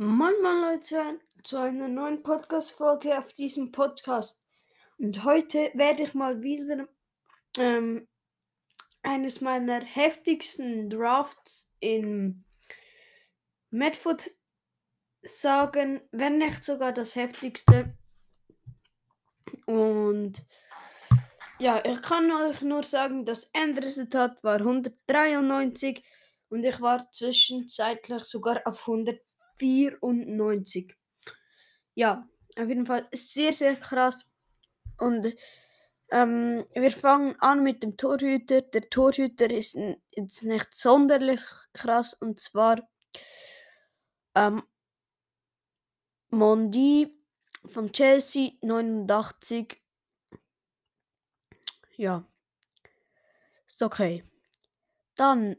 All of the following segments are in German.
Moin Moin Leute zu einer neuen Podcast-Folge auf diesem Podcast. Und heute werde ich mal wieder ähm, eines meiner heftigsten Drafts in Medfoot sagen, wenn nicht sogar das heftigste. Und ja, ich kann euch nur sagen, das Endresultat war 193 und ich war zwischenzeitlich sogar auf 194. Ja, auf jeden Fall sehr, sehr krass. Und ähm, wir fangen an mit dem Torhüter. Der Torhüter ist jetzt nicht sonderlich krass und zwar ähm, Mondi von Chelsea 89. Ja, ist okay. Dann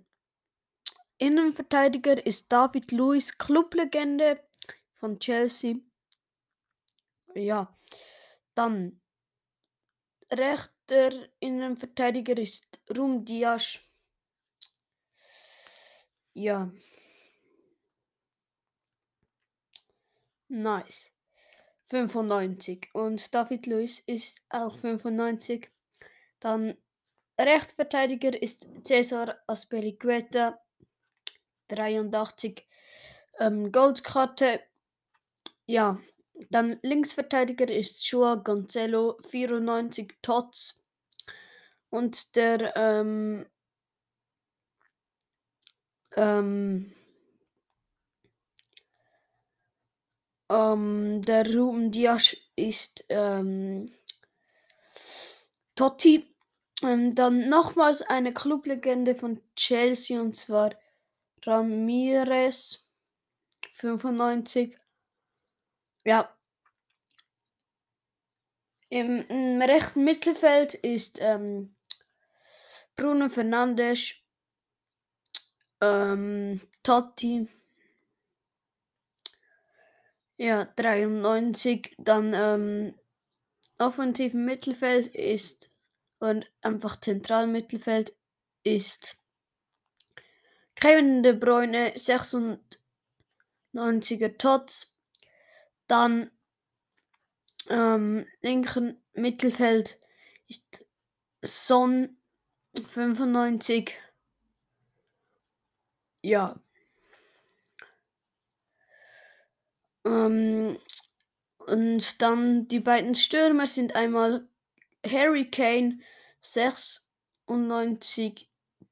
Innenverteidiger ist David Luiz, Clublegende von Chelsea. Ja, dann rechter Innenverteidiger ist Rum Dias. Ja. Nice. 95. Und David Luiz ist auch 95. Dann Rechtsverteidiger ist Cesar Aspelicueta. 83. Ähm, Goldkarte. Ja. Dann Linksverteidiger ist Joao Gonzalo. 94 Tots. Und der ähm, ähm, ähm, der Ruben Dias ist ähm, Totti. Ähm, dann nochmals eine Clublegende von Chelsea und zwar Ramirez 95. Ja. Im, im rechten Mittelfeld ist ähm, Bruno Fernandes, ähm, Totti, ja, 93. Dann ähm, offensiven Mittelfeld ist und einfach Zentralmittelfeld ist Kevin De Bruyne 96er Tots. Dann ähm, linken Mittelfeld ist Son 95. Ja. Ähm, und dann die beiden Stürmer sind einmal Harry Kane 96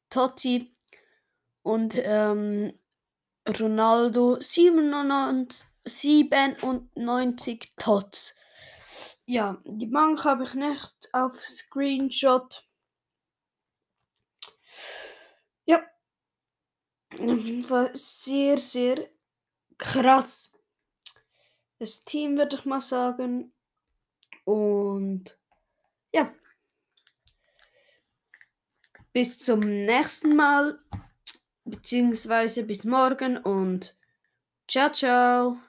Totti und ähm, Ronaldo 97, 97 Tots. Ja, die Bank habe ich nicht auf Screenshot. Ja. Auf jeden Fall sehr, sehr krass. Das Team würde ich mal sagen. Und ja. Bis zum nächsten Mal. Beziehungsweise bis morgen und ciao, ciao.